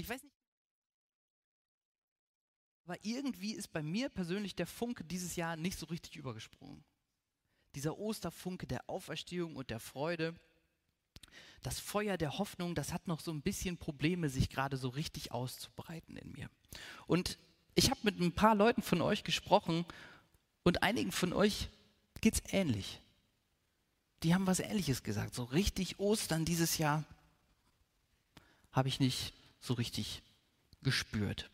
Ich weiß nicht. Aber irgendwie ist bei mir persönlich der Funke dieses Jahr nicht so richtig übergesprungen. Dieser Osterfunke der Auferstehung und der Freude, das Feuer der Hoffnung, das hat noch so ein bisschen Probleme, sich gerade so richtig auszubreiten in mir. Und ich habe mit ein paar Leuten von euch gesprochen und einigen von euch geht es ähnlich. Die haben was Ähnliches gesagt. So richtig Ostern dieses Jahr habe ich nicht so richtig gespürt.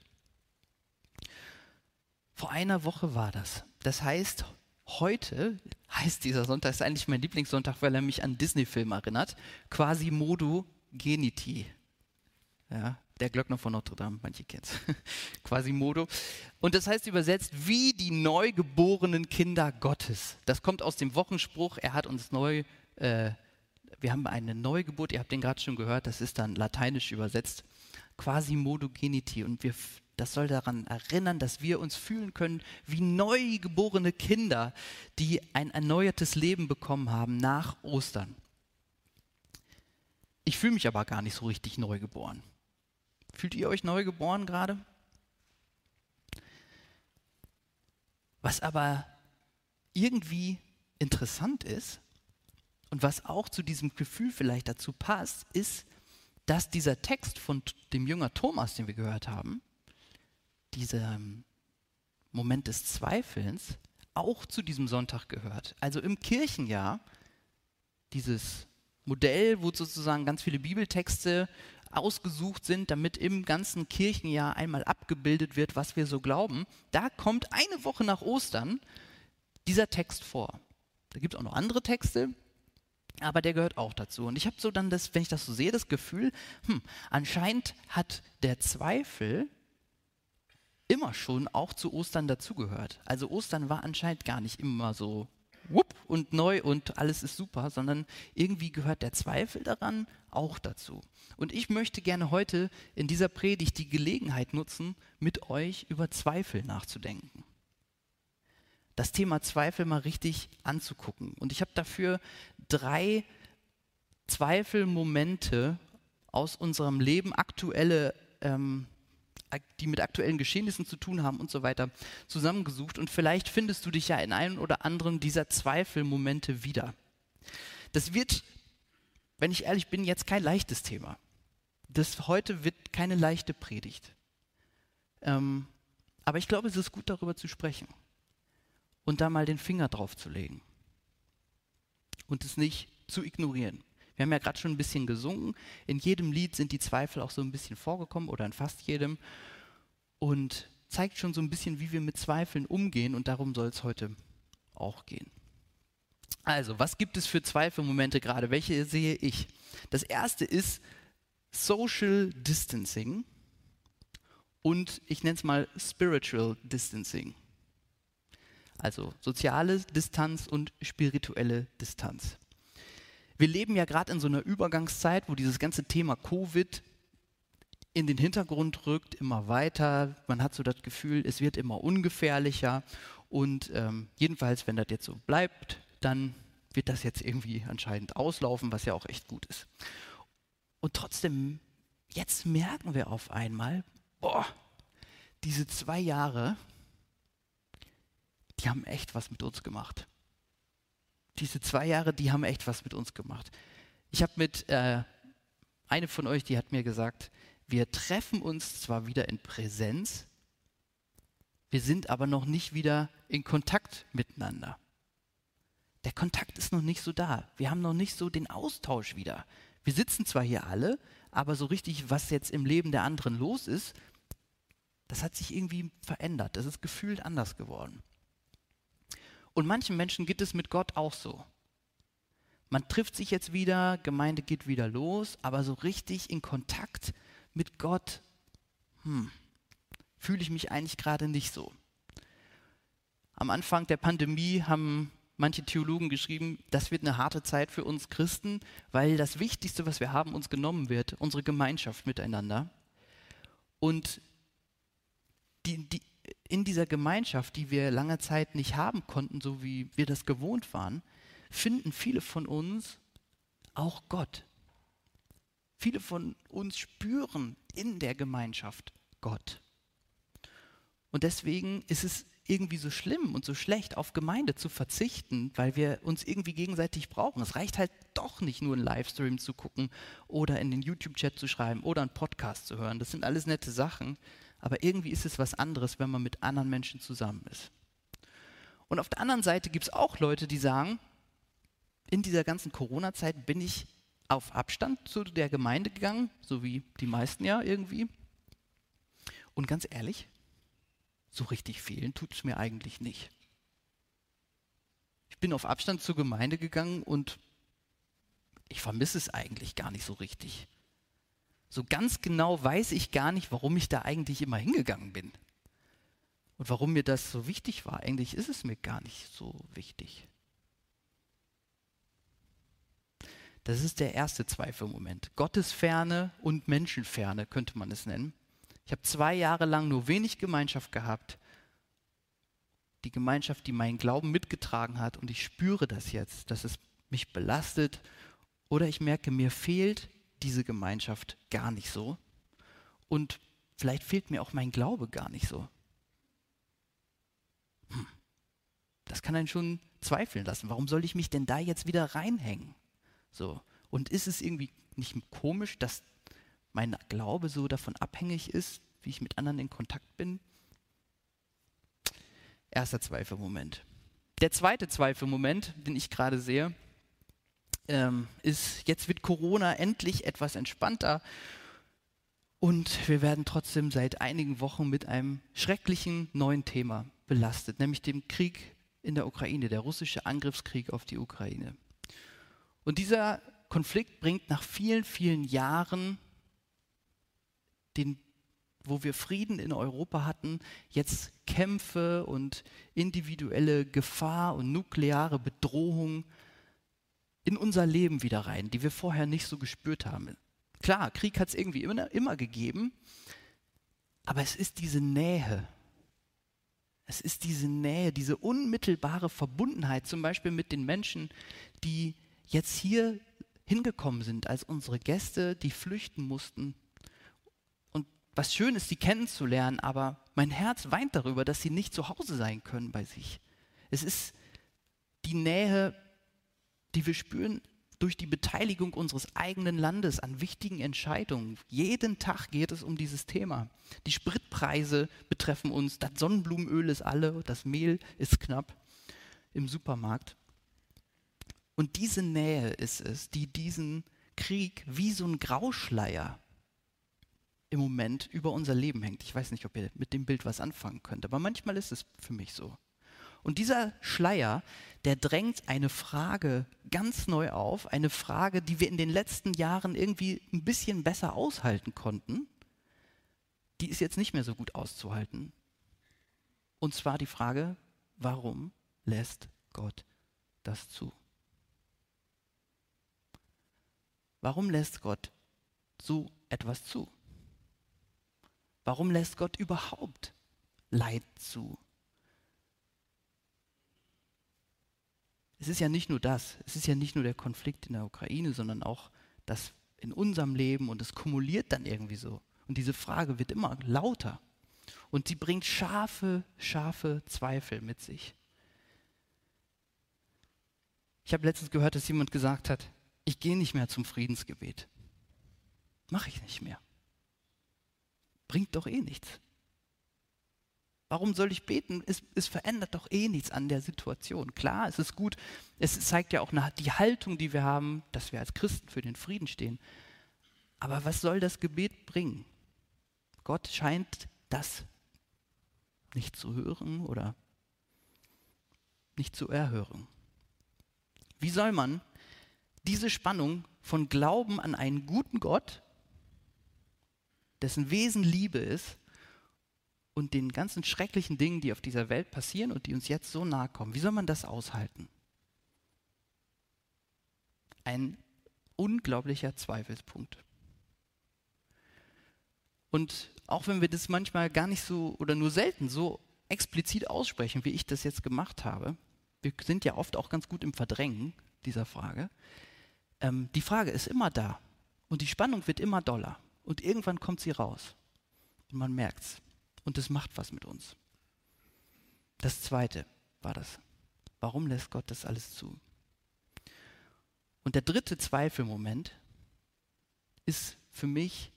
Vor einer Woche war das. Das heißt, heute heißt dieser Sonntag, ist eigentlich mein Lieblingssonntag, weil er mich an Disney-Film erinnert. Quasi Modo Geniti. Ja, der Glöckner von Notre Dame, manche kennen es. Quasimodo. Und das heißt übersetzt, wie die neugeborenen Kinder Gottes. Das kommt aus dem Wochenspruch, er hat uns neu, äh, wir haben eine Neugeburt, ihr habt den gerade schon gehört, das ist dann lateinisch übersetzt. Quasimodo geniti. Und wir das soll daran erinnern, dass wir uns fühlen können wie neugeborene Kinder, die ein erneuertes Leben bekommen haben nach Ostern. Ich fühle mich aber gar nicht so richtig neugeboren. Fühlt ihr euch neugeboren gerade? Was aber irgendwie interessant ist und was auch zu diesem Gefühl vielleicht dazu passt, ist, dass dieser Text von dem Jünger Thomas, den wir gehört haben, dieser ähm, Moment des Zweifelns auch zu diesem Sonntag gehört. Also im Kirchenjahr, dieses Modell, wo sozusagen ganz viele Bibeltexte ausgesucht sind, damit im ganzen Kirchenjahr einmal abgebildet wird, was wir so glauben, da kommt eine Woche nach Ostern dieser Text vor. Da gibt es auch noch andere Texte, aber der gehört auch dazu. Und ich habe so dann das, wenn ich das so sehe, das Gefühl, hm, anscheinend hat der Zweifel immer schon auch zu Ostern dazugehört. Also Ostern war anscheinend gar nicht immer so wupp und neu und alles ist super, sondern irgendwie gehört der Zweifel daran auch dazu. Und ich möchte gerne heute in dieser Predigt die Gelegenheit nutzen, mit euch über Zweifel nachzudenken. Das Thema Zweifel mal richtig anzugucken. Und ich habe dafür drei Zweifelmomente aus unserem Leben, aktuelle ähm, die mit aktuellen Geschehnissen zu tun haben und so weiter, zusammengesucht. Und vielleicht findest du dich ja in einem oder anderen dieser Zweifelmomente wieder. Das wird, wenn ich ehrlich bin, jetzt kein leichtes Thema. Das heute wird keine leichte Predigt. Ähm, aber ich glaube, es ist gut darüber zu sprechen und da mal den Finger drauf zu legen und es nicht zu ignorieren. Wir haben ja gerade schon ein bisschen gesungen. In jedem Lied sind die Zweifel auch so ein bisschen vorgekommen oder in fast jedem. Und zeigt schon so ein bisschen, wie wir mit Zweifeln umgehen. Und darum soll es heute auch gehen. Also, was gibt es für Zweifelmomente gerade? Welche sehe ich? Das erste ist Social Distancing und ich nenne es mal Spiritual Distancing. Also soziale Distanz und spirituelle Distanz. Wir leben ja gerade in so einer Übergangszeit, wo dieses ganze Thema Covid in den Hintergrund rückt, immer weiter. Man hat so das Gefühl, es wird immer ungefährlicher. Und ähm, jedenfalls, wenn das jetzt so bleibt, dann wird das jetzt irgendwie anscheinend auslaufen, was ja auch echt gut ist. Und trotzdem, jetzt merken wir auf einmal, boah, diese zwei Jahre, die haben echt was mit uns gemacht diese zwei Jahre, die haben echt was mit uns gemacht. Ich habe mit, äh, eine von euch, die hat mir gesagt, wir treffen uns zwar wieder in Präsenz, wir sind aber noch nicht wieder in Kontakt miteinander. Der Kontakt ist noch nicht so da. Wir haben noch nicht so den Austausch wieder. Wir sitzen zwar hier alle, aber so richtig, was jetzt im Leben der anderen los ist, das hat sich irgendwie verändert. Das ist gefühlt anders geworden. Und manchen Menschen geht es mit Gott auch so. Man trifft sich jetzt wieder, Gemeinde geht wieder los, aber so richtig in Kontakt mit Gott, hm, fühle ich mich eigentlich gerade nicht so. Am Anfang der Pandemie haben manche Theologen geschrieben, das wird eine harte Zeit für uns Christen, weil das Wichtigste, was wir haben, uns genommen wird, unsere Gemeinschaft miteinander. Und die, die, in dieser Gemeinschaft, die wir lange Zeit nicht haben konnten, so wie wir das gewohnt waren, finden viele von uns auch Gott. Viele von uns spüren in der Gemeinschaft Gott. Und deswegen ist es irgendwie so schlimm und so schlecht, auf Gemeinde zu verzichten, weil wir uns irgendwie gegenseitig brauchen. Es reicht halt doch nicht nur einen Livestream zu gucken oder in den YouTube-Chat zu schreiben oder einen Podcast zu hören. Das sind alles nette Sachen, aber irgendwie ist es was anderes, wenn man mit anderen Menschen zusammen ist. Und auf der anderen Seite gibt es auch Leute, die sagen, in dieser ganzen Corona-Zeit bin ich auf Abstand zu der Gemeinde gegangen, so wie die meisten ja irgendwie. Und ganz ehrlich, so richtig fehlen tut es mir eigentlich nicht. Ich bin auf Abstand zur Gemeinde gegangen und ich vermisse es eigentlich gar nicht so richtig. So ganz genau weiß ich gar nicht, warum ich da eigentlich immer hingegangen bin. Und warum mir das so wichtig war. Eigentlich ist es mir gar nicht so wichtig. Das ist der erste Zweifelmoment. Gottesferne und Menschenferne könnte man es nennen. Ich habe zwei Jahre lang nur wenig Gemeinschaft gehabt. Die Gemeinschaft, die meinen Glauben mitgetragen hat. Und ich spüre das jetzt, dass es mich belastet. Oder ich merke, mir fehlt diese Gemeinschaft gar nicht so. Und vielleicht fehlt mir auch mein Glaube gar nicht so. Hm. Das kann einen schon zweifeln lassen. Warum soll ich mich denn da jetzt wieder reinhängen? So. Und ist es irgendwie nicht komisch, dass mein Glaube so davon abhängig ist, wie ich mit anderen in Kontakt bin? Erster Zweifelmoment. Der zweite Zweifelmoment, den ich gerade sehe, ähm, ist, jetzt wird Corona endlich etwas entspannter und wir werden trotzdem seit einigen Wochen mit einem schrecklichen neuen Thema belastet, nämlich dem Krieg in der Ukraine, der russische Angriffskrieg auf die Ukraine. Und dieser Konflikt bringt nach vielen, vielen Jahren, den, wo wir Frieden in Europa hatten, jetzt Kämpfe und individuelle Gefahr und nukleare Bedrohung in unser Leben wieder rein, die wir vorher nicht so gespürt haben. Klar, Krieg hat es irgendwie immer, immer gegeben, aber es ist diese Nähe. Es ist diese Nähe, diese unmittelbare Verbundenheit, zum Beispiel mit den Menschen, die jetzt hier hingekommen sind als unsere Gäste, die flüchten mussten. Und was schön ist, sie kennenzulernen, aber mein Herz weint darüber, dass sie nicht zu Hause sein können bei sich. Es ist die Nähe, die wir spüren durch die Beteiligung unseres eigenen Landes an wichtigen Entscheidungen. Jeden Tag geht es um dieses Thema. Die Spritpreise betreffen uns, das Sonnenblumenöl ist alle, das Mehl ist knapp im Supermarkt. Und diese Nähe ist es, die diesen Krieg wie so ein Grauschleier im Moment über unser Leben hängt. Ich weiß nicht, ob ihr mit dem Bild was anfangen könnt, aber manchmal ist es für mich so. Und dieser Schleier, der drängt eine Frage ganz neu auf, eine Frage, die wir in den letzten Jahren irgendwie ein bisschen besser aushalten konnten. Die ist jetzt nicht mehr so gut auszuhalten. Und zwar die Frage, warum lässt Gott das zu? Warum lässt Gott so etwas zu? Warum lässt Gott überhaupt Leid zu? Es ist ja nicht nur das, es ist ja nicht nur der Konflikt in der Ukraine, sondern auch das in unserem Leben und es kumuliert dann irgendwie so. Und diese Frage wird immer lauter und sie bringt scharfe, scharfe Zweifel mit sich. Ich habe letztens gehört, dass jemand gesagt hat, ich gehe nicht mehr zum Friedensgebet. Mache ich nicht mehr. Bringt doch eh nichts. Warum soll ich beten? Es, es, verändert doch eh nichts an der Situation. Klar, es ist gut, es zeigt ja auch die Haltung, die wir haben, dass wir als Christen für den Frieden stehen. Aber was soll das Gebet bringen? Gott scheint das nicht zu hören oder nicht zu erhören. Wie soll man diese Spannung von Glauben an einen guten Gott, dessen Wesen Liebe ist, und den ganzen schrecklichen Dingen, die auf dieser Welt passieren und die uns jetzt so nahe kommen, wie soll man das aushalten? Ein unglaublicher Zweifelspunkt. Und auch wenn wir das manchmal gar nicht so oder nur selten so explizit aussprechen, wie ich das jetzt gemacht habe, wir sind ja oft auch ganz gut im Verdrängen dieser Frage, ähm, die Frage ist immer da und die Spannung wird immer doller. Und irgendwann kommt sie raus. Und man merkt's. Und es macht was mit uns. Das zweite war das. Warum lässt Gott das alles zu? Und der dritte Zweifelmoment ist für mich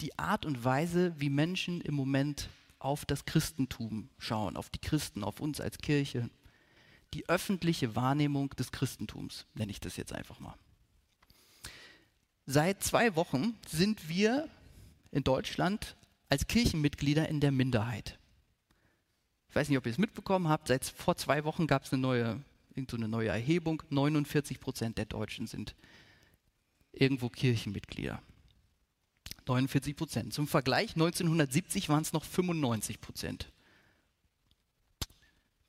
die Art und Weise, wie Menschen im Moment auf das Christentum schauen, auf die Christen, auf uns als Kirche. Die öffentliche Wahrnehmung des Christentums, nenne ich das jetzt einfach mal. Seit zwei Wochen sind wir in Deutschland als Kirchenmitglieder in der Minderheit. Ich weiß nicht, ob ihr es mitbekommen habt, seit vor zwei Wochen gab es eine neue, eine neue Erhebung. 49 Prozent der Deutschen sind irgendwo Kirchenmitglieder. 49 Prozent. Zum Vergleich, 1970 waren es noch 95 Prozent.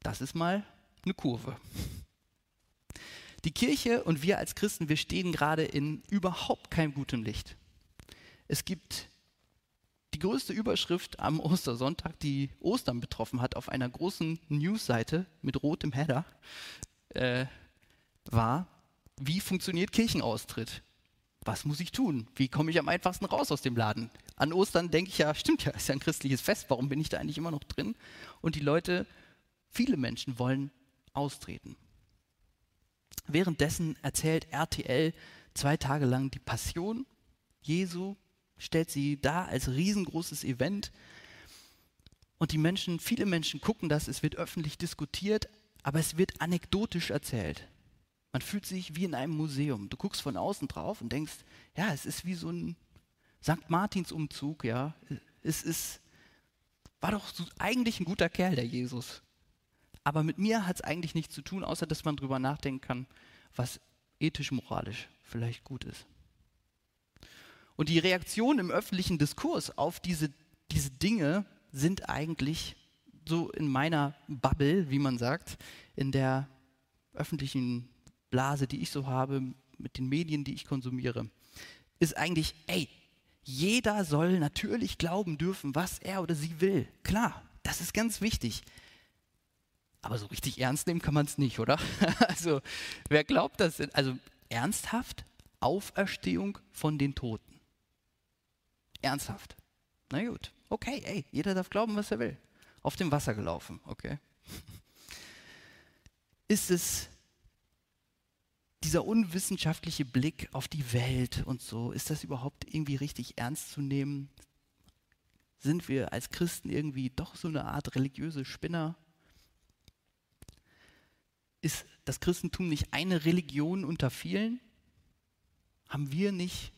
Das ist mal eine Kurve. Die Kirche und wir als Christen, wir stehen gerade in überhaupt keinem guten Licht. Es gibt größte Überschrift am Ostersonntag, die Ostern betroffen hat, auf einer großen Newsseite mit rotem Header, äh, war, wie funktioniert Kirchenaustritt? Was muss ich tun? Wie komme ich am einfachsten raus aus dem Laden? An Ostern denke ich ja, stimmt ja, ist ja ein christliches Fest, warum bin ich da eigentlich immer noch drin? Und die Leute, viele Menschen wollen austreten. Währenddessen erzählt RTL zwei Tage lang die Passion Jesu, stellt sie da als riesengroßes Event. Und die Menschen, viele Menschen gucken das, es wird öffentlich diskutiert, aber es wird anekdotisch erzählt. Man fühlt sich wie in einem Museum. Du guckst von außen drauf und denkst, ja, es ist wie so ein St. Martins Umzug, ja. Es ist, war doch so eigentlich ein guter Kerl, der Jesus. Aber mit mir hat es eigentlich nichts zu tun, außer dass man darüber nachdenken kann, was ethisch, moralisch vielleicht gut ist. Und die Reaktionen im öffentlichen Diskurs auf diese, diese Dinge sind eigentlich so in meiner Bubble, wie man sagt, in der öffentlichen Blase, die ich so habe, mit den Medien, die ich konsumiere, ist eigentlich, ey, jeder soll natürlich glauben dürfen, was er oder sie will. Klar, das ist ganz wichtig. Aber so richtig ernst nehmen kann man es nicht, oder? Also, wer glaubt das? Also, ernsthaft? Auferstehung von den Toten. Ernsthaft. Na gut, okay, ey, jeder darf glauben, was er will. Auf dem Wasser gelaufen, okay. Ist es dieser unwissenschaftliche Blick auf die Welt und so, ist das überhaupt irgendwie richtig ernst zu nehmen? Sind wir als Christen irgendwie doch so eine Art religiöse Spinner? Ist das Christentum nicht eine Religion unter vielen? Haben wir nicht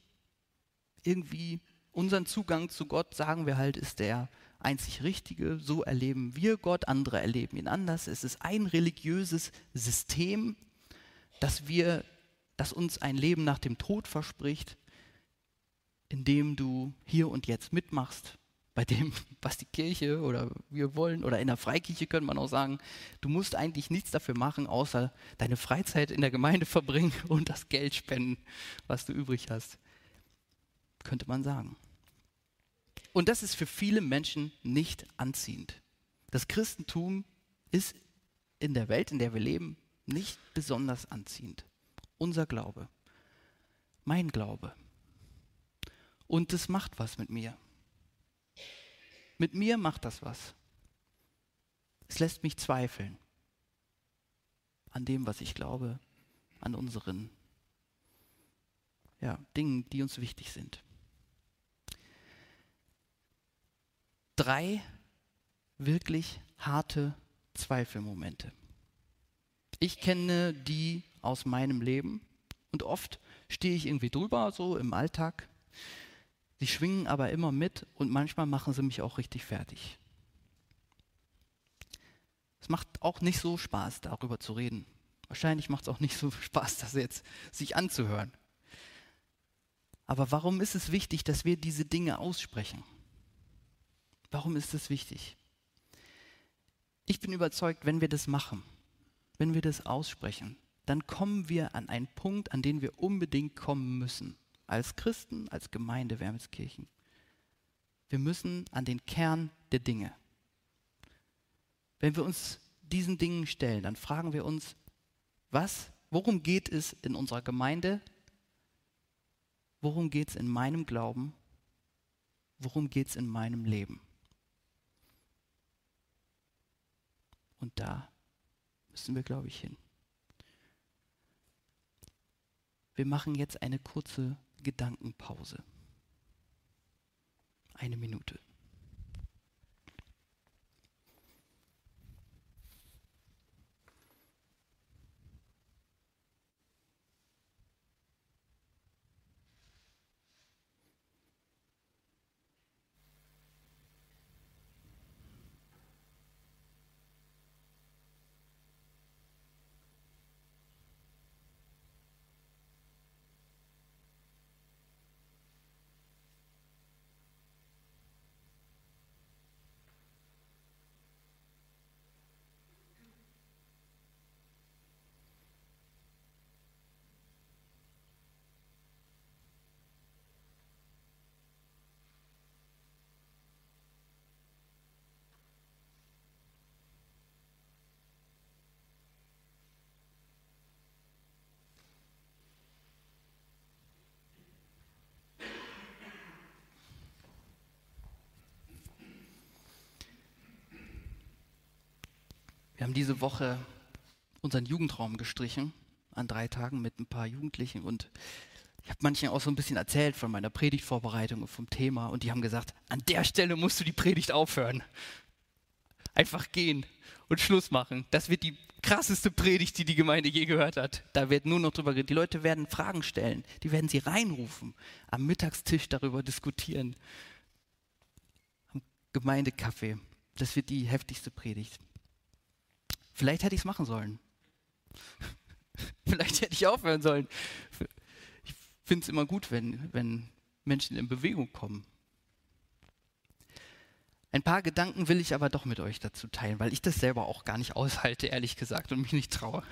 irgendwie unseren Zugang zu Gott, sagen wir halt, ist der einzig richtige. So erleben wir Gott, andere erleben ihn anders. Es ist ein religiöses System, dass wir, dass uns ein Leben nach dem Tod verspricht, in dem du hier und jetzt mitmachst, bei dem, was die Kirche oder wir wollen, oder in der Freikirche könnte man auch sagen, du musst eigentlich nichts dafür machen, außer deine Freizeit in der Gemeinde verbringen und das Geld spenden, was du übrig hast. Könnte man sagen. Und das ist für viele Menschen nicht anziehend. Das Christentum ist in der Welt, in der wir leben, nicht besonders anziehend. Unser Glaube, mein Glaube. Und es macht was mit mir. Mit mir macht das was. Es lässt mich zweifeln an dem, was ich glaube, an unseren ja, Dingen, die uns wichtig sind. Drei wirklich harte Zweifelmomente. Ich kenne die aus meinem Leben und oft stehe ich irgendwie drüber, so im Alltag Sie schwingen aber immer mit und manchmal machen sie mich auch richtig fertig. Es macht auch nicht so Spaß, darüber zu reden. Wahrscheinlich macht es auch nicht so Spaß, das jetzt sich anzuhören. Aber warum ist es wichtig, dass wir diese Dinge aussprechen? Warum ist es wichtig? Ich bin überzeugt, wenn wir das machen, wenn wir das aussprechen, dann kommen wir an einen Punkt, an den wir unbedingt kommen müssen als Christen, als Gemeinde Wermelskirchen. Wir müssen an den Kern der Dinge. Wenn wir uns diesen Dingen stellen, dann fragen wir uns, was, worum geht es in unserer Gemeinde? Worum geht es in meinem Glauben? worum geht es in meinem Leben? Und da müssen wir, glaube ich, hin. Wir machen jetzt eine kurze Gedankenpause. Eine Minute. Wir haben diese Woche unseren Jugendraum gestrichen, an drei Tagen mit ein paar Jugendlichen und ich habe manchen auch so ein bisschen erzählt von meiner Predigtvorbereitung und vom Thema und die haben gesagt, an der Stelle musst du die Predigt aufhören. Einfach gehen und Schluss machen. Das wird die krasseste Predigt, die die Gemeinde je gehört hat. Da wird nur noch drüber geredet. Die Leute werden Fragen stellen, die werden sie reinrufen, am Mittagstisch darüber diskutieren, am Gemeindekaffee. Das wird die heftigste Predigt. Vielleicht hätte ich es machen sollen. Vielleicht hätte ich aufhören sollen. Ich finde es immer gut, wenn, wenn Menschen in Bewegung kommen. Ein paar Gedanken will ich aber doch mit euch dazu teilen, weil ich das selber auch gar nicht aushalte, ehrlich gesagt, und mich nicht traue.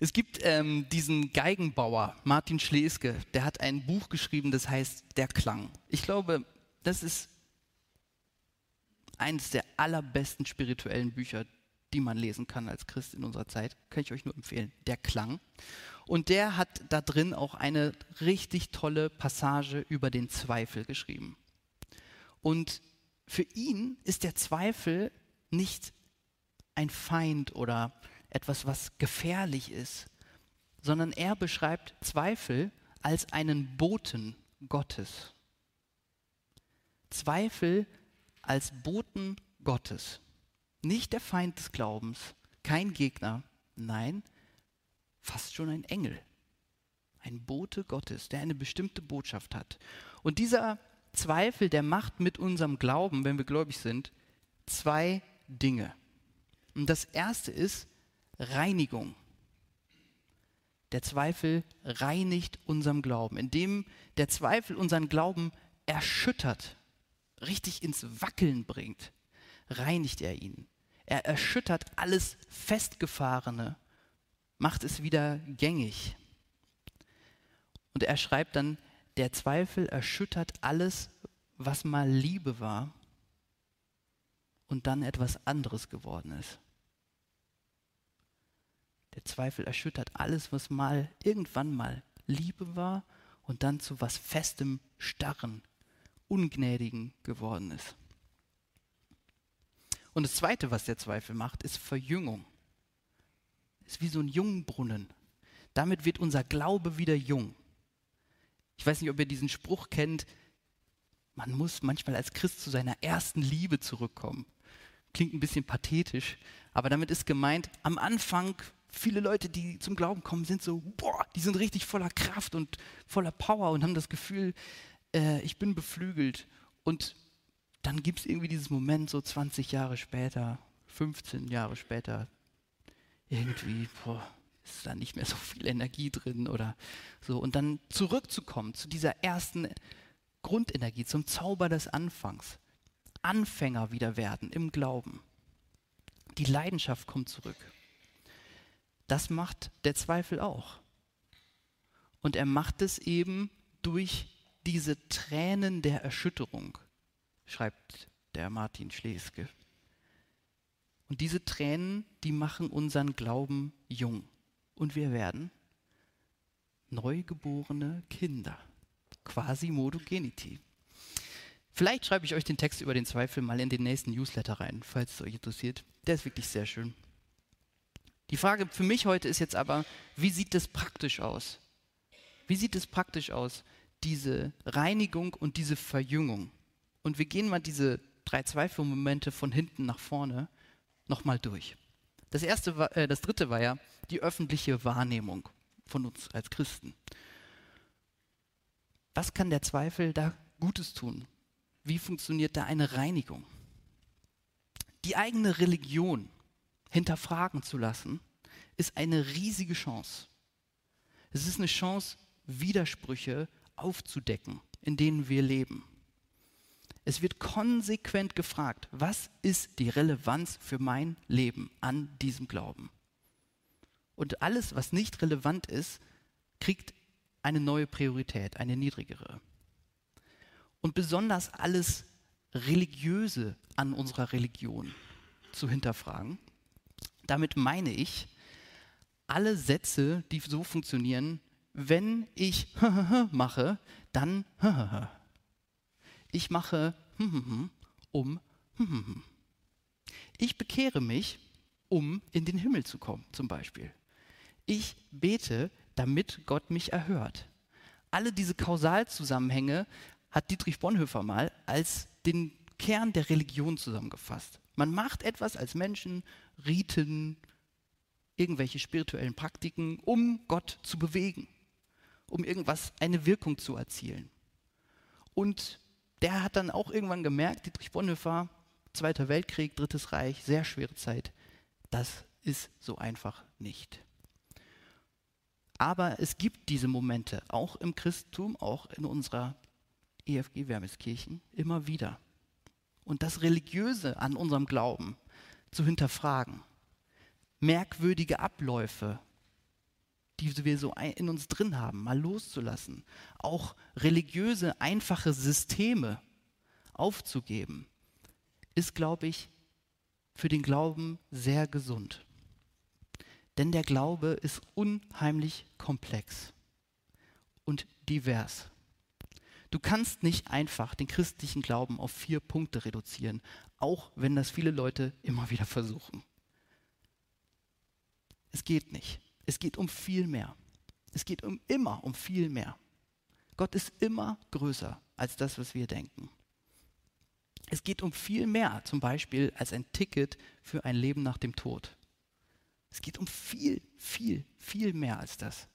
Es gibt ähm, diesen Geigenbauer, Martin Schleske, der hat ein Buch geschrieben, das heißt Der Klang. Ich glaube, das ist eines der allerbesten spirituellen Bücher, die man lesen kann als Christ in unserer Zeit. Kann ich euch nur empfehlen. Der Klang. Und der hat da drin auch eine richtig tolle Passage über den Zweifel geschrieben. Und für ihn ist der Zweifel nicht ein Feind oder etwas, was gefährlich ist, sondern er beschreibt Zweifel als einen Boten Gottes. Zweifel als Boten Gottes. Nicht der Feind des Glaubens, kein Gegner, nein, fast schon ein Engel. Ein Bote Gottes, der eine bestimmte Botschaft hat. Und dieser Zweifel, der macht mit unserem Glauben, wenn wir gläubig sind, zwei Dinge. Und das erste ist Reinigung. Der Zweifel reinigt unserem Glauben, indem der Zweifel unseren Glauben erschüttert richtig ins Wackeln bringt, reinigt er ihn. Er erschüttert alles Festgefahrene, macht es wieder gängig. Und er schreibt dann, der Zweifel erschüttert alles, was mal Liebe war und dann etwas anderes geworden ist. Der Zweifel erschüttert alles, was mal irgendwann mal Liebe war und dann zu was Festem, Starren, Ungnädigen geworden ist. Und das Zweite, was der Zweifel macht, ist Verjüngung. Ist wie so ein Jungbrunnen. Damit wird unser Glaube wieder jung. Ich weiß nicht, ob ihr diesen Spruch kennt. Man muss manchmal als Christ zu seiner ersten Liebe zurückkommen. Klingt ein bisschen pathetisch, aber damit ist gemeint, am Anfang viele Leute, die zum Glauben kommen, sind so, boah, die sind richtig voller Kraft und voller Power und haben das Gefühl, äh, ich bin beflügelt. Und dann gibt es irgendwie dieses Moment, so 20 Jahre später, 15 Jahre später, irgendwie, boah, ist da nicht mehr so viel Energie drin oder so. Und dann zurückzukommen zu dieser ersten Grundenergie, zum Zauber des Anfangs. Anfänger wieder werden im Glauben. Die Leidenschaft kommt zurück. Das macht der Zweifel auch. Und er macht es eben durch diese Tränen der Erschütterung, schreibt der Martin Schleske. Und diese Tränen, die machen unseren Glauben jung. Und wir werden neugeborene Kinder, quasi Modogenity. Vielleicht schreibe ich euch den Text über den Zweifel mal in den nächsten Newsletter rein, falls es euch interessiert. Der ist wirklich sehr schön. Die Frage für mich heute ist jetzt aber, wie sieht das praktisch aus? Wie sieht es praktisch aus, diese Reinigung und diese Verjüngung? Und wir gehen mal diese drei Zweifelmomente von hinten nach vorne nochmal durch. Das, erste war, äh, das dritte war ja die öffentliche Wahrnehmung von uns als Christen. Was kann der Zweifel da Gutes tun? Wie funktioniert da eine Reinigung? Die eigene Religion hinterfragen zu lassen, ist eine riesige Chance. Es ist eine Chance, Widersprüche aufzudecken, in denen wir leben. Es wird konsequent gefragt, was ist die Relevanz für mein Leben an diesem Glauben? Und alles, was nicht relevant ist, kriegt eine neue Priorität, eine niedrigere. Und besonders alles Religiöse an unserer Religion zu hinterfragen. Damit meine ich alle Sätze, die so funktionieren, wenn ich mache, dann ich mache um ich bekehre mich, um in den Himmel zu kommen, zum Beispiel. Ich bete, damit Gott mich erhört. Alle diese Kausalzusammenhänge hat Dietrich Bonhoeffer mal als den Kern der Religion zusammengefasst. Man macht etwas als Menschen, Riten, irgendwelche spirituellen Praktiken, um Gott zu bewegen, um irgendwas, eine Wirkung zu erzielen. Und der hat dann auch irgendwann gemerkt, Dietrich Bonhoeffer, Zweiter Weltkrieg, Drittes Reich, sehr schwere Zeit, das ist so einfach nicht. Aber es gibt diese Momente, auch im Christentum, auch in unserer EFG Wermeskirchen, immer wieder. Und das Religiöse an unserem Glauben zu hinterfragen, merkwürdige Abläufe, die wir so in uns drin haben, mal loszulassen, auch religiöse, einfache Systeme aufzugeben, ist, glaube ich, für den Glauben sehr gesund. Denn der Glaube ist unheimlich komplex und divers. Du kannst nicht einfach den christlichen Glauben auf vier Punkte reduzieren, auch wenn das viele Leute immer wieder versuchen. Es geht nicht. Es geht um viel mehr. Es geht um immer um viel mehr. Gott ist immer größer als das, was wir denken. Es geht um viel mehr, zum Beispiel als ein Ticket für ein Leben nach dem Tod. Es geht um viel, viel, viel mehr als das.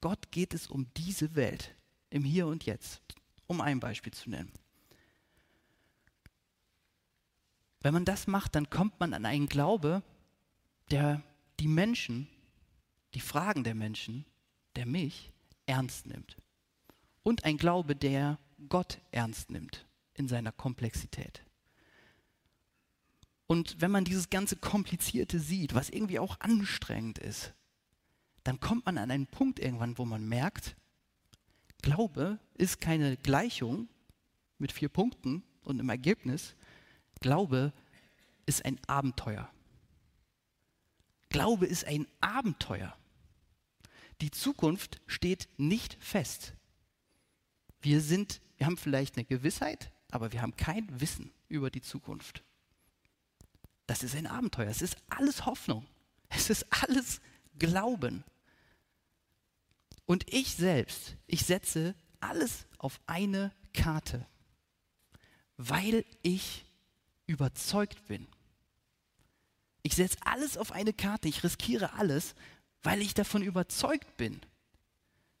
Gott geht es um diese Welt, im Hier und Jetzt, um ein Beispiel zu nennen. Wenn man das macht, dann kommt man an einen Glaube, der die Menschen, die Fragen der Menschen, der mich ernst nimmt. Und ein Glaube, der Gott ernst nimmt in seiner Komplexität. Und wenn man dieses ganze Komplizierte sieht, was irgendwie auch anstrengend ist, dann kommt man an einen Punkt irgendwann, wo man merkt, Glaube ist keine Gleichung mit vier Punkten und im Ergebnis. Glaube ist ein Abenteuer. Glaube ist ein Abenteuer. Die Zukunft steht nicht fest. Wir sind, wir haben vielleicht eine Gewissheit, aber wir haben kein Wissen über die Zukunft. Das ist ein Abenteuer. Es ist alles Hoffnung. Es ist alles Glauben. Und ich selbst, ich setze alles auf eine Karte, weil ich überzeugt bin. Ich setze alles auf eine Karte, ich riskiere alles, weil ich davon überzeugt bin.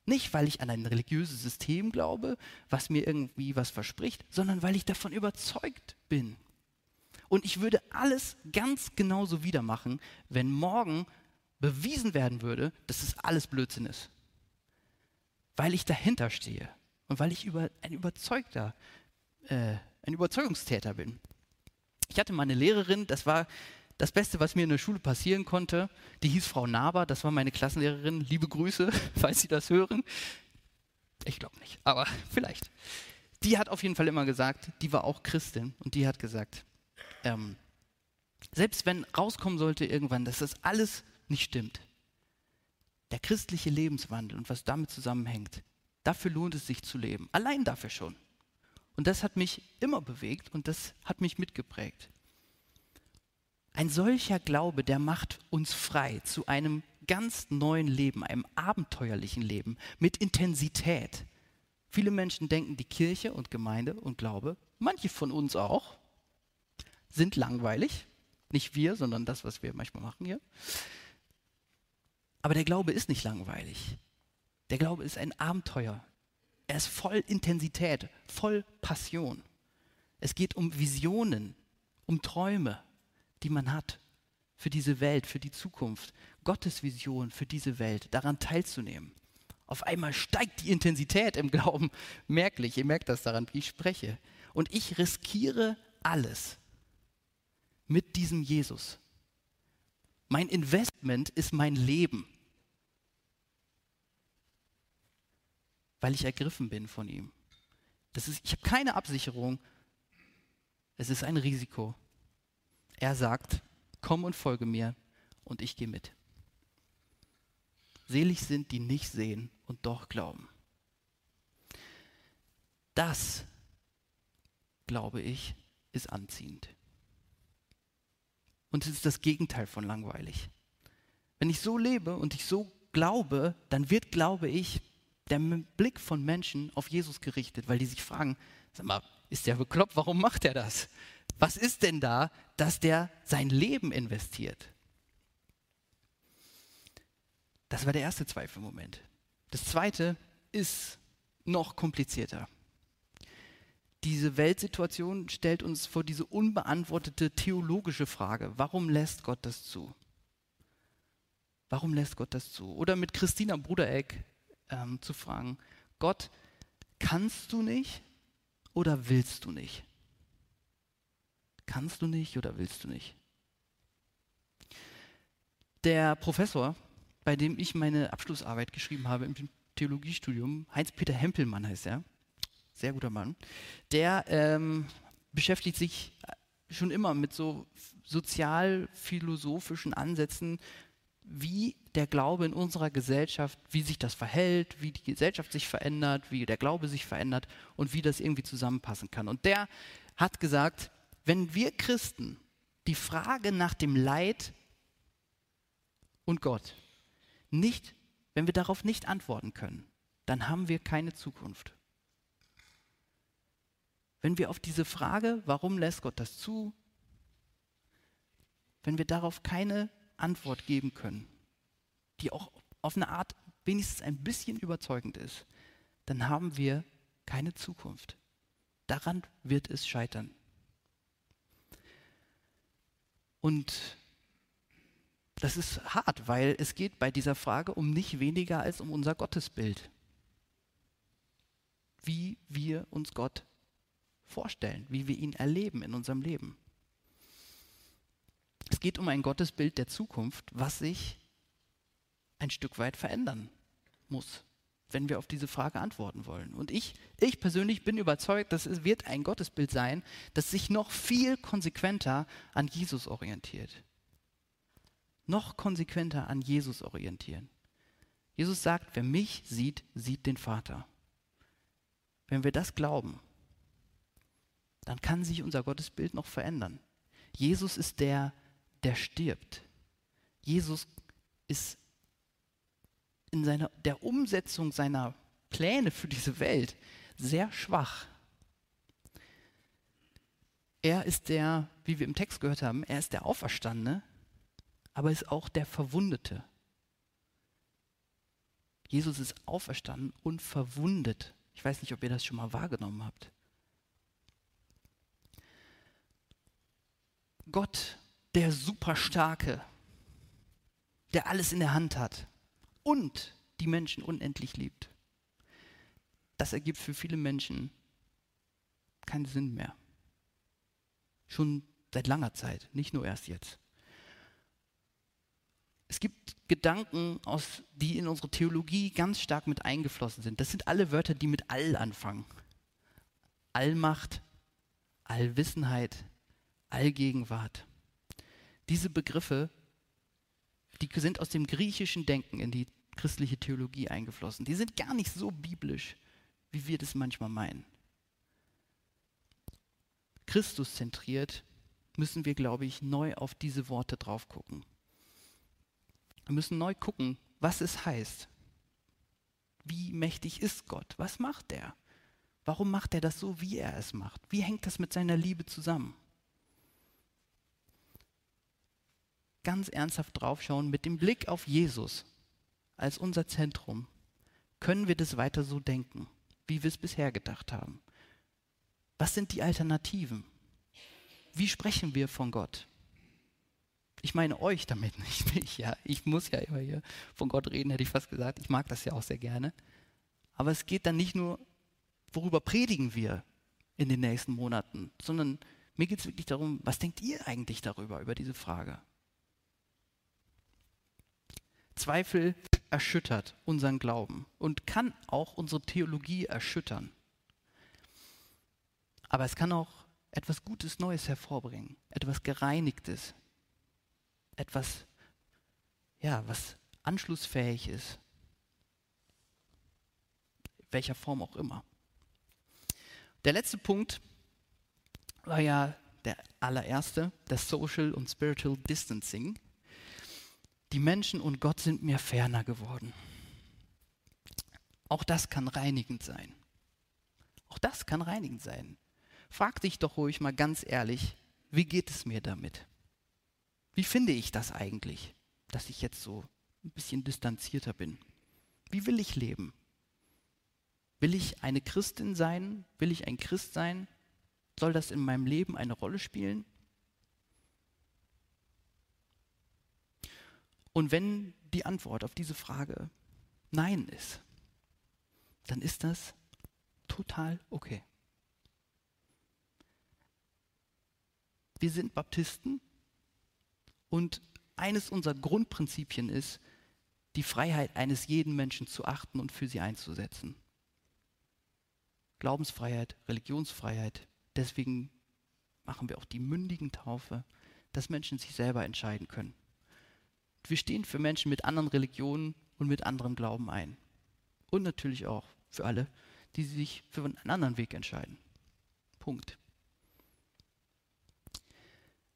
Nicht, weil ich an ein religiöses System glaube, was mir irgendwie was verspricht, sondern weil ich davon überzeugt bin. Und ich würde alles ganz genauso wieder machen, wenn morgen bewiesen werden würde, dass es alles Blödsinn ist weil ich dahinter stehe und weil ich über, ein überzeugter, äh, ein Überzeugungstäter bin. Ich hatte meine Lehrerin, das war das Beste, was mir in der Schule passieren konnte. Die hieß Frau Naber, das war meine Klassenlehrerin. Liebe Grüße, falls Sie das hören. Ich glaube nicht, aber vielleicht. Die hat auf jeden Fall immer gesagt, die war auch Christin und die hat gesagt, ähm, selbst wenn rauskommen sollte irgendwann, dass das alles nicht stimmt, der christliche Lebenswandel und was damit zusammenhängt, dafür lohnt es sich zu leben. Allein dafür schon. Und das hat mich immer bewegt und das hat mich mitgeprägt. Ein solcher Glaube, der macht uns frei zu einem ganz neuen Leben, einem abenteuerlichen Leben mit Intensität. Viele Menschen denken, die Kirche und Gemeinde und Glaube, manche von uns auch, sind langweilig. Nicht wir, sondern das, was wir manchmal machen hier. Aber der Glaube ist nicht langweilig. Der Glaube ist ein Abenteuer. Er ist voll Intensität, voll Passion. Es geht um Visionen, um Träume, die man hat für diese Welt, für die Zukunft. Gottes Vision für diese Welt, daran teilzunehmen. Auf einmal steigt die Intensität im Glauben merklich. Ihr merkt das daran, wie ich spreche. Und ich riskiere alles mit diesem Jesus. Mein Investment ist mein Leben, weil ich ergriffen bin von ihm. Das ist, ich habe keine Absicherung, es ist ein Risiko. Er sagt, komm und folge mir und ich gehe mit. Selig sind, die nicht sehen und doch glauben. Das, glaube ich, ist anziehend. Und es ist das Gegenteil von langweilig. Wenn ich so lebe und ich so glaube, dann wird, glaube ich, der Blick von Menschen auf Jesus gerichtet, weil die sich fragen, sag mal, ist der bekloppt, warum macht er das? Was ist denn da, dass der sein Leben investiert? Das war der erste Zweifelmoment. Das zweite ist noch komplizierter diese Weltsituation stellt uns vor diese unbeantwortete theologische Frage, warum lässt Gott das zu? Warum lässt Gott das zu? Oder mit Christina Brudereck ähm, zu fragen, Gott, kannst du nicht oder willst du nicht? Kannst du nicht oder willst du nicht? Der Professor, bei dem ich meine Abschlussarbeit geschrieben habe im Theologiestudium, Heinz-Peter Hempelmann heißt er, sehr guter Mann, der ähm, beschäftigt sich schon immer mit so sozial-philosophischen Ansätzen, wie der Glaube in unserer Gesellschaft, wie sich das verhält, wie die Gesellschaft sich verändert, wie der Glaube sich verändert und wie das irgendwie zusammenpassen kann. Und der hat gesagt, wenn wir Christen die Frage nach dem Leid und Gott nicht, wenn wir darauf nicht antworten können, dann haben wir keine Zukunft. Wenn wir auf diese Frage, warum lässt Gott das zu, wenn wir darauf keine Antwort geben können, die auch auf eine Art wenigstens ein bisschen überzeugend ist, dann haben wir keine Zukunft. Daran wird es scheitern. Und das ist hart, weil es geht bei dieser Frage um nicht weniger als um unser Gottesbild. Wie wir uns Gott vorstellen, wie wir ihn erleben in unserem Leben. Es geht um ein Gottesbild der Zukunft, was sich ein Stück weit verändern muss, wenn wir auf diese Frage antworten wollen. Und ich, ich persönlich bin überzeugt, dass es wird ein Gottesbild sein, das sich noch viel konsequenter an Jesus orientiert. Noch konsequenter an Jesus orientieren. Jesus sagt, wer mich sieht, sieht den Vater. Wenn wir das glauben, dann kann sich unser Gottesbild noch verändern. Jesus ist der, der stirbt. Jesus ist in seiner, der Umsetzung seiner Pläne für diese Welt sehr schwach. Er ist der, wie wir im Text gehört haben, er ist der Auferstandene, aber ist auch der Verwundete. Jesus ist auferstanden und verwundet. Ich weiß nicht, ob ihr das schon mal wahrgenommen habt. Gott, der Superstarke, der alles in der Hand hat und die Menschen unendlich liebt. Das ergibt für viele Menschen keinen Sinn mehr. Schon seit langer Zeit, nicht nur erst jetzt. Es gibt Gedanken, aus, die in unsere Theologie ganz stark mit eingeflossen sind. Das sind alle Wörter, die mit all anfangen. Allmacht, Allwissenheit, Allgegenwart. Diese Begriffe, die sind aus dem griechischen Denken in die christliche Theologie eingeflossen. Die sind gar nicht so biblisch, wie wir das manchmal meinen. Christus zentriert, müssen wir, glaube ich, neu auf diese Worte drauf gucken. Wir müssen neu gucken, was es heißt. Wie mächtig ist Gott? Was macht er? Warum macht er das so, wie er es macht? Wie hängt das mit seiner Liebe zusammen? Ganz ernsthaft draufschauen, mit dem Blick auf Jesus als unser Zentrum, können wir das weiter so denken, wie wir es bisher gedacht haben. Was sind die Alternativen? Wie sprechen wir von Gott? Ich meine euch damit, nicht mich, ja. Ich muss ja immer hier von Gott reden, hätte ich fast gesagt. Ich mag das ja auch sehr gerne. Aber es geht dann nicht nur worüber predigen wir in den nächsten Monaten, sondern mir geht es wirklich darum, was denkt ihr eigentlich darüber, über diese Frage? Zweifel erschüttert unseren Glauben und kann auch unsere Theologie erschüttern. Aber es kann auch etwas Gutes Neues hervorbringen, etwas Gereinigtes, etwas, ja, was anschlussfähig ist, welcher Form auch immer. Der letzte Punkt war ja der allererste, das Social und Spiritual Distancing. Die Menschen und Gott sind mir ferner geworden. Auch das kann reinigend sein. Auch das kann reinigend sein. Frag dich doch ruhig mal ganz ehrlich, wie geht es mir damit? Wie finde ich das eigentlich, dass ich jetzt so ein bisschen distanzierter bin? Wie will ich leben? Will ich eine Christin sein? Will ich ein Christ sein? Soll das in meinem Leben eine Rolle spielen? Und wenn die Antwort auf diese Frage Nein ist, dann ist das total okay. Wir sind Baptisten und eines unserer Grundprinzipien ist, die Freiheit eines jeden Menschen zu achten und für sie einzusetzen. Glaubensfreiheit, Religionsfreiheit. Deswegen machen wir auch die mündigen Taufe, dass Menschen sich selber entscheiden können. Wir stehen für Menschen mit anderen Religionen und mit anderem Glauben ein. Und natürlich auch für alle, die sich für einen anderen Weg entscheiden. Punkt.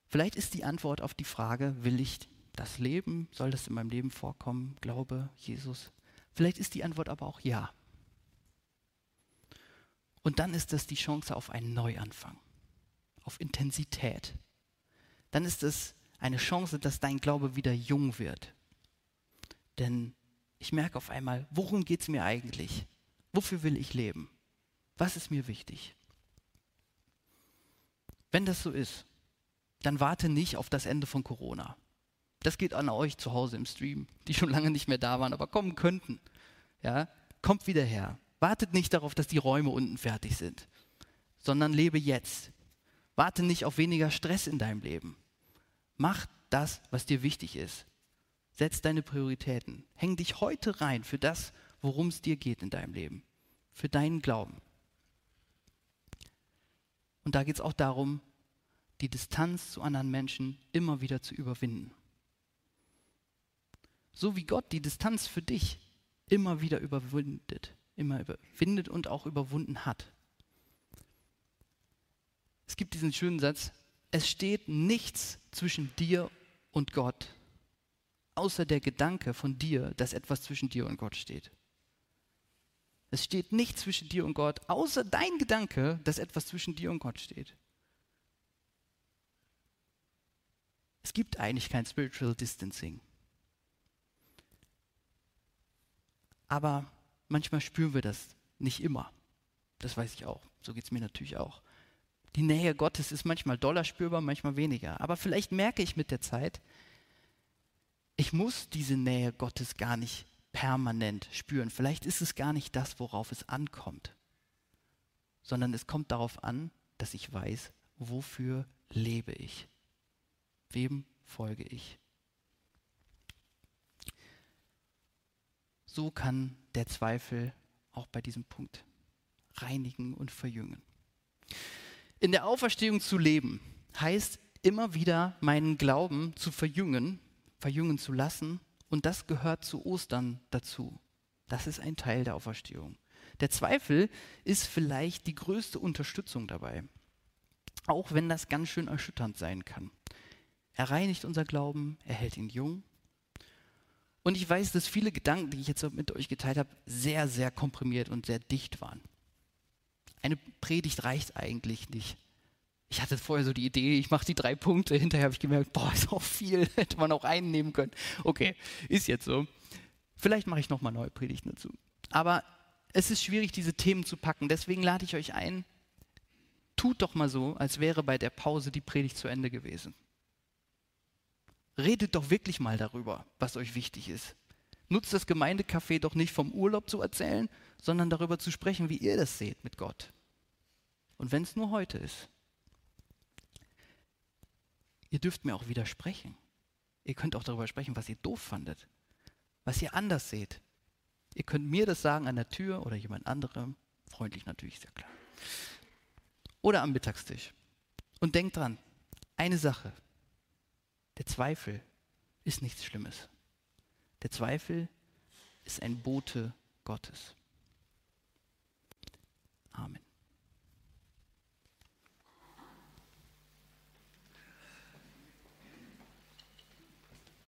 Vielleicht ist die Antwort auf die Frage, will ich das Leben, soll das in meinem Leben vorkommen, Glaube, Jesus? Vielleicht ist die Antwort aber auch ja. Und dann ist das die Chance auf einen Neuanfang, auf Intensität. Dann ist es eine Chance, dass dein Glaube wieder jung wird. Denn ich merke auf einmal, worum geht es mir eigentlich? Wofür will ich leben? Was ist mir wichtig? Wenn das so ist, dann warte nicht auf das Ende von Corona. Das geht an euch zu Hause im Stream, die schon lange nicht mehr da waren, aber kommen könnten. Ja, kommt wieder her. Wartet nicht darauf, dass die Räume unten fertig sind, sondern lebe jetzt. Warte nicht auf weniger Stress in deinem Leben. Mach das, was dir wichtig ist. Setz deine Prioritäten. Häng dich heute rein für das, worum es dir geht in deinem Leben. Für deinen Glauben. Und da geht es auch darum, die Distanz zu anderen Menschen immer wieder zu überwinden. So wie Gott die Distanz für dich immer wieder überwindet immer überwindet und auch überwunden hat. Es gibt diesen schönen Satz, es steht nichts zwischen dir und Gott, außer der Gedanke von dir, dass etwas zwischen dir und Gott steht. Es steht nichts zwischen dir und Gott, außer dein Gedanke, dass etwas zwischen dir und Gott steht. Es gibt eigentlich kein Spiritual Distancing. Aber Manchmal spüren wir das, nicht immer. Das weiß ich auch. So geht es mir natürlich auch. Die Nähe Gottes ist manchmal doller spürbar, manchmal weniger. Aber vielleicht merke ich mit der Zeit, ich muss diese Nähe Gottes gar nicht permanent spüren. Vielleicht ist es gar nicht das, worauf es ankommt, sondern es kommt darauf an, dass ich weiß, wofür lebe ich. Wem folge ich? so kann der Zweifel auch bei diesem Punkt reinigen und verjüngen. In der Auferstehung zu leben heißt immer wieder meinen Glauben zu verjüngen, verjüngen zu lassen und das gehört zu Ostern dazu. Das ist ein Teil der Auferstehung. Der Zweifel ist vielleicht die größte Unterstützung dabei. auch wenn das ganz schön erschütternd sein kann. Er reinigt unser Glauben, er hält ihn jung. Und ich weiß, dass viele Gedanken, die ich jetzt mit euch geteilt habe, sehr, sehr komprimiert und sehr dicht waren. Eine Predigt reicht eigentlich nicht. Ich hatte vorher so die Idee, ich mache die drei Punkte, hinterher habe ich gemerkt, boah, ist auch viel, hätte man auch einen nehmen können. Okay, ist jetzt so. Vielleicht mache ich nochmal neue Predigten dazu. Aber es ist schwierig, diese Themen zu packen. Deswegen lade ich euch ein, tut doch mal so, als wäre bei der Pause die Predigt zu Ende gewesen. Redet doch wirklich mal darüber, was euch wichtig ist. Nutzt das Gemeindecafé doch nicht vom Urlaub zu erzählen, sondern darüber zu sprechen, wie ihr das seht mit Gott. Und wenn es nur heute ist. Ihr dürft mir auch widersprechen. Ihr könnt auch darüber sprechen, was ihr doof fandet, was ihr anders seht. Ihr könnt mir das sagen an der Tür oder jemand anderem, freundlich natürlich, sehr klar. Oder am Mittagstisch. Und denkt dran, eine Sache, der Zweifel ist nichts Schlimmes. Der Zweifel ist ein Bote Gottes.